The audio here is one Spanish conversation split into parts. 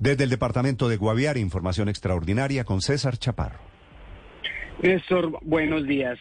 Desde el departamento de Guaviare, información extraordinaria con César Chaparro. Néstor, buenos días.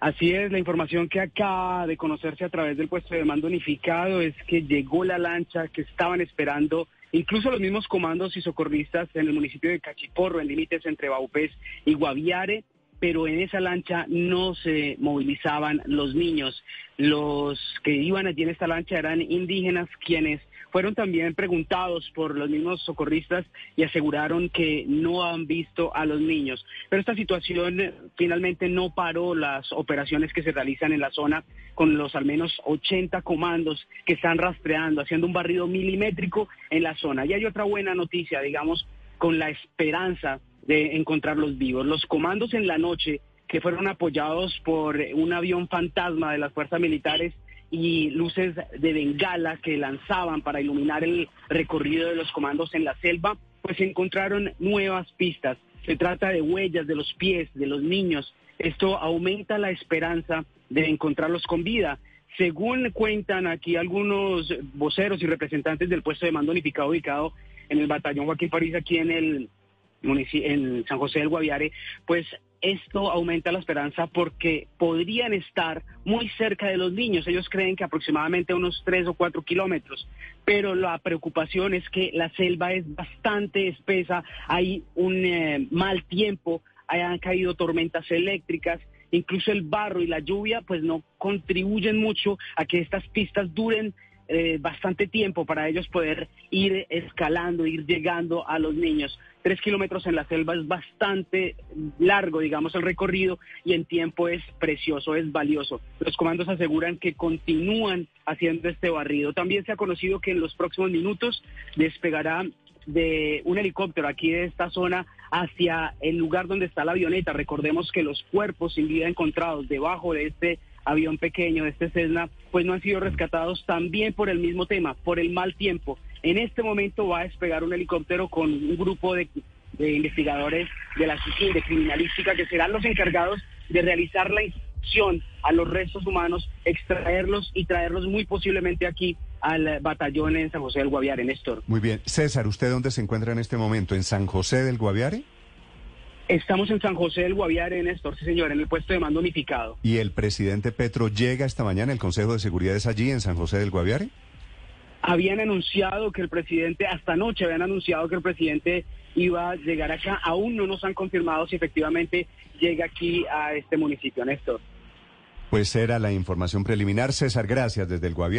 Así es, la información que acaba de conocerse a través del puesto de mando unificado es que llegó la lancha que estaban esperando incluso los mismos comandos y socorristas en el municipio de Cachiporro, en límites entre Baupés y Guaviare, pero en esa lancha no se movilizaban los niños. Los que iban allí en esta lancha eran indígenas quienes fueron también preguntados por los mismos socorristas y aseguraron que no han visto a los niños. Pero esta situación eh, finalmente no paró las operaciones que se realizan en la zona con los al menos 80 comandos que están rastreando, haciendo un barrido milimétrico en la zona. Y hay otra buena noticia, digamos, con la esperanza de encontrarlos vivos. Los comandos en la noche que fueron apoyados por un avión fantasma de las fuerzas militares y luces de bengala que lanzaban para iluminar el recorrido de los comandos en la selva, pues encontraron nuevas pistas. Se trata de huellas de los pies de los niños. Esto aumenta la esperanza de encontrarlos con vida. Según cuentan aquí algunos voceros y representantes del puesto de mando unificado ubicado en el batallón Joaquín París aquí en el en San José del Guaviare, pues esto aumenta la esperanza porque podrían estar muy cerca de los niños. Ellos creen que aproximadamente unos tres o cuatro kilómetros, pero la preocupación es que la selva es bastante espesa, hay un eh, mal tiempo, hayan caído tormentas eléctricas, incluso el barro y la lluvia pues no contribuyen mucho a que estas pistas duren eh, bastante tiempo para ellos poder ir escalando, ir llegando a los niños. Tres kilómetros en la selva es bastante largo, digamos, el recorrido y en tiempo es precioso, es valioso. Los comandos aseguran que continúan haciendo este barrido. También se ha conocido que en los próximos minutos despegará de un helicóptero aquí de esta zona hacia el lugar donde está la avioneta. Recordemos que los cuerpos sin vida encontrados debajo de este avión pequeño, de este Cessna, pues no han sido rescatados también por el mismo tema, por el mal tiempo. En este momento va a despegar un helicóptero con un grupo de, investigadores de la de criminalística, que serán los encargados de realizar la inspección a los restos humanos, extraerlos y traerlos muy posiblemente aquí al batallón en San José del Guaviare, Néstor. Muy bien. César, ¿usted dónde se encuentra en este momento? ¿En San José del Guaviare? Estamos en San José del Guaviare, Néstor, sí señor, en el puesto de mando unificado. ¿Y el presidente Petro llega esta mañana, el Consejo de Seguridad es allí en San José del Guaviare? Habían anunciado que el presidente, hasta anoche habían anunciado que el presidente iba a llegar acá. Aún no nos han confirmado si efectivamente llega aquí a este municipio, Néstor. Pues era la información preliminar. César, gracias desde el Guaviare.